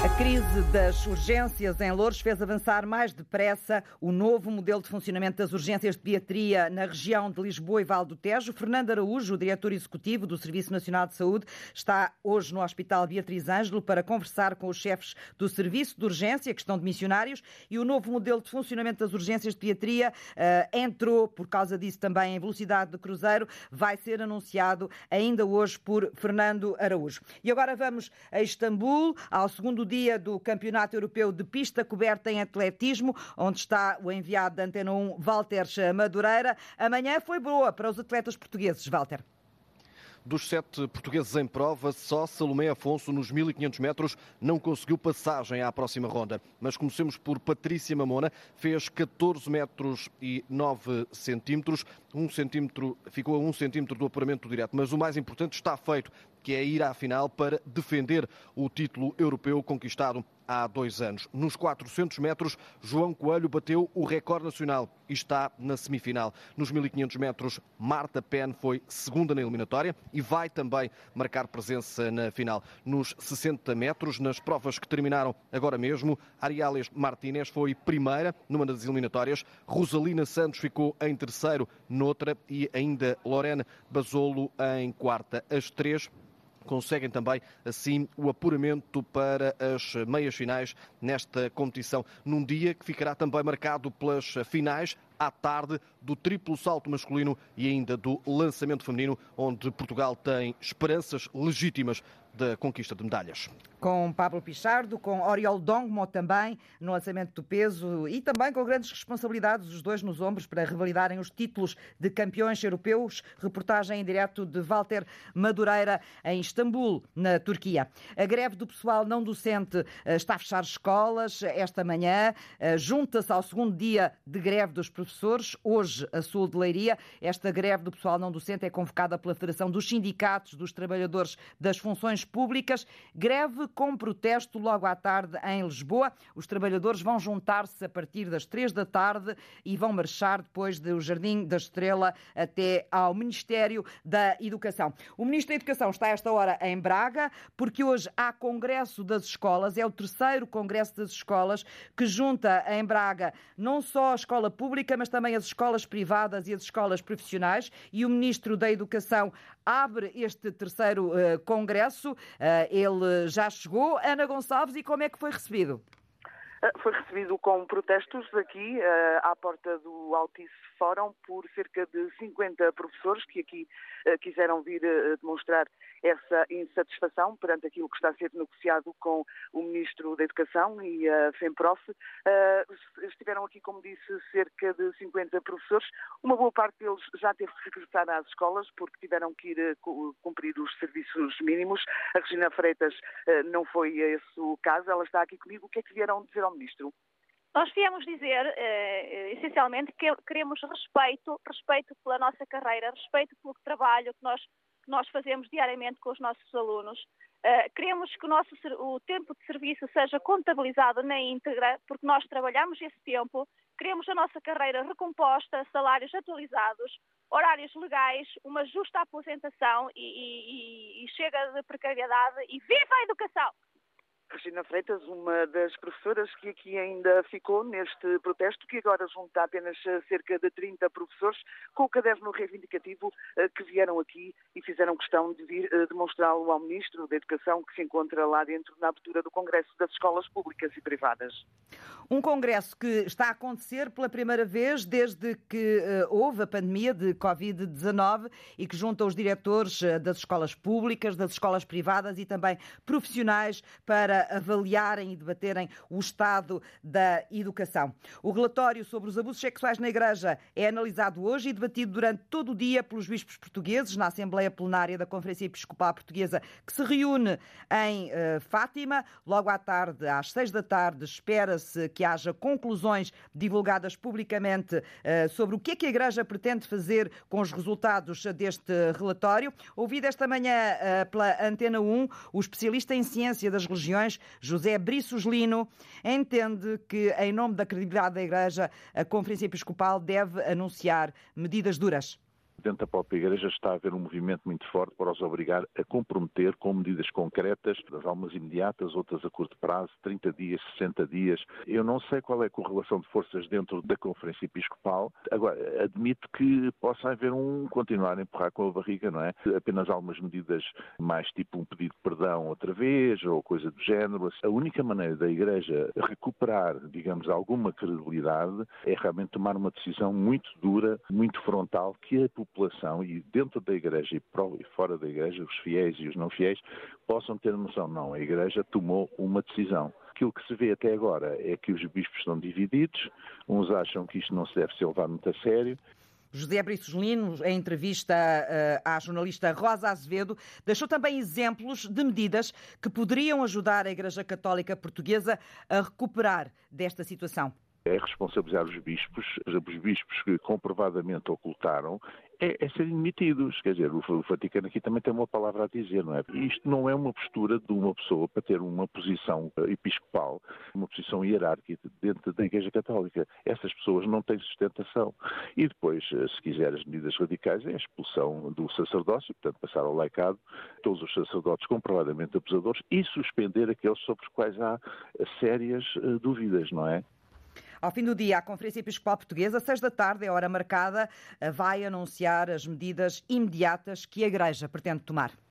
A crise das urgências em Louros fez avançar mais depressa o novo modelo de funcionamento das urgências de pediatria na região de Lisboa e Val do Tejo. Fernando Araújo, o diretor executivo do Serviço Nacional de Saúde, está hoje no Hospital Beatriz Ângelo para conversar com os chefes do Serviço de Urgência, que estão de missionários, e o novo modelo de funcionamento das urgências de pediatria uh, entrou, por causa disso também, em velocidade de cruzeiro, vai ser anunciado ainda hoje por Fernando Araújo. E agora vamos a Istambul, ao segundo dia do Campeonato Europeu de Pista Coberta em Atletismo, onde está o enviado da Antena 1, Walter Madureira. Amanhã foi boa para os atletas portugueses, Walter. Dos sete portugueses em prova, só Salomé Afonso, nos 1500 metros, não conseguiu passagem à próxima ronda. Mas comecemos por Patrícia Mamona, fez 14 metros e 9 centímetros. Um centímetro, ficou a um centímetro do apuramento direto. Mas o mais importante está feito que é ir à final para defender o título europeu conquistado há dois anos. Nos 400 metros, João Coelho bateu o recorde nacional e está na semifinal. Nos 1500 metros, Marta Penn foi segunda na eliminatória e vai também marcar presença na final. Nos 60 metros, nas provas que terminaram agora mesmo, Ariales Martínez foi primeira numa das eliminatórias, Rosalina Santos ficou em terceiro noutra e ainda Lorena Basolo em quarta. As três conseguem também, assim, o apuramento para as meias finais nesta competição, num dia que ficará também marcado pelas finais à tarde do triplo salto masculino e ainda do lançamento feminino, onde Portugal tem esperanças legítimas da conquista de medalhas. Com Pablo Pichardo, com Oriol Dongmo também no lançamento do peso e também com grandes responsabilidades, os dois nos ombros, para revalidarem os títulos de campeões europeus. Reportagem em direto de Walter Madureira em Istambul, na Turquia. A greve do pessoal não docente eh, está a fechar escolas esta manhã, eh, junta-se ao segundo dia de greve dos professores, hoje a Sul de Leiria. Esta greve do pessoal não docente é convocada pela Federação dos Sindicatos dos Trabalhadores das Funções Públicas. Greve com protesto logo à tarde em Lisboa. Os trabalhadores vão juntar-se a partir das três da tarde e vão marchar depois do Jardim da Estrela até ao Ministério da Educação. O Ministro da Educação está a esta hora em Braga, porque hoje há Congresso das Escolas, é o terceiro Congresso das Escolas, que junta em Braga não só a escola pública, mas também as escolas privadas e as escolas profissionais. E o Ministro da Educação abre este terceiro uh, congresso. Uh, ele já chegou. Ana Gonçalves, e como é que foi recebido? Eh, foi recebido com protestos aqui uh, à porta do Altice Fórum por cerca de 50 professores que aqui uh, quiseram vir demonstrar essa insatisfação perante aquilo que está a ser negociado com o Ministro da Educação e a FEMPROF. estiveram aqui, como disse, cerca de 50 professores. Uma boa parte deles já teve que regressar às escolas porque tiveram que ir cumprir os serviços mínimos. A Regina Freitas não foi esse o caso. Ela está aqui comigo. O que é que vieram dizer ao Ministro? Nós viemos dizer, eh, essencialmente, que queremos respeito, respeito pela nossa carreira, respeito pelo trabalho que nós, que nós fazemos diariamente com os nossos alunos. Uh, queremos que o, nosso, o tempo de serviço seja contabilizado na íntegra, porque nós trabalhamos esse tempo. Queremos a nossa carreira recomposta, salários atualizados, horários legais, uma justa aposentação e, e, e chega de precariedade e viva a educação! Regina Freitas, uma das professoras que aqui ainda ficou neste protesto, que agora junta apenas cerca de 30 professores com o caderno reivindicativo eh, que vieram aqui e fizeram questão de vir eh, demonstrá-lo ao Ministro da Educação, que se encontra lá dentro na abertura do Congresso das Escolas Públicas e Privadas. Um congresso que está a acontecer pela primeira vez desde que houve a pandemia de Covid-19 e que junta os diretores das escolas públicas, das escolas privadas e também profissionais para avaliarem e debaterem o estado da educação. O relatório sobre os abusos sexuais na Igreja é analisado hoje e debatido durante todo o dia pelos bispos portugueses na Assembleia Plenária da Conferência Episcopal Portuguesa, que se reúne em uh, Fátima. Logo à tarde, às seis da tarde, espera-se que haja conclusões divulgadas publicamente uh, sobre o que é que a Igreja pretende fazer com os resultados deste relatório. Ouvido esta manhã uh, pela Antena 1, o especialista em ciência das religiões José Briços Lino, entende que, em nome da credibilidade da Igreja, a Conferência Episcopal deve anunciar medidas duras. Dentro da própria Igreja está a haver um movimento muito forte para os obrigar a comprometer com medidas concretas, algumas imediatas, outras a curto prazo, 30 dias, 60 dias. Eu não sei qual é a correlação de forças dentro da Conferência Episcopal. Agora, admito que possa haver um continuar a empurrar com a barriga, não é? Apenas algumas medidas mais tipo um pedido de perdão outra vez ou coisa do género. A única maneira da Igreja recuperar, digamos, alguma credibilidade é realmente tomar uma decisão muito dura, muito frontal, que a população e dentro da Igreja e fora da Igreja, os fiéis e os não fiéis, possam ter noção. Não, a Igreja tomou uma decisão aquilo que se vê até agora é que os bispos estão divididos, uns acham que isto não se deve ser levado muito a sério. José Briços Lino, em entrevista uh, à jornalista Rosa Azevedo, deixou também exemplos de medidas que poderiam ajudar a Igreja Católica Portuguesa a recuperar desta situação é responsabilizar os bispos, os bispos que comprovadamente ocultaram, é, é serem demitidos. Quer dizer, o, o, Vaticano aqui também tem uma palavra a dizer, não é? Isto não é uma postura de uma pessoa para ter uma posição eh, episcopal, uma posição hierárquica dentro da Igreja Católica. Essas pessoas não têm sustentação. E depois, eh, se quiser as medidas radicais, é a expulsão do sacerdócio, portanto, passar ao laicado todos os sacerdotes comprovadamente abusadores e suspender aqueles sobre os quais há sérias eh, dúvidas, não é? Ao fim do dia, a Conferência Episcopal Portuguesa, seis da tarde, é hora marcada, vai anunciar as medidas imediatas que a Igreja pretende tomar.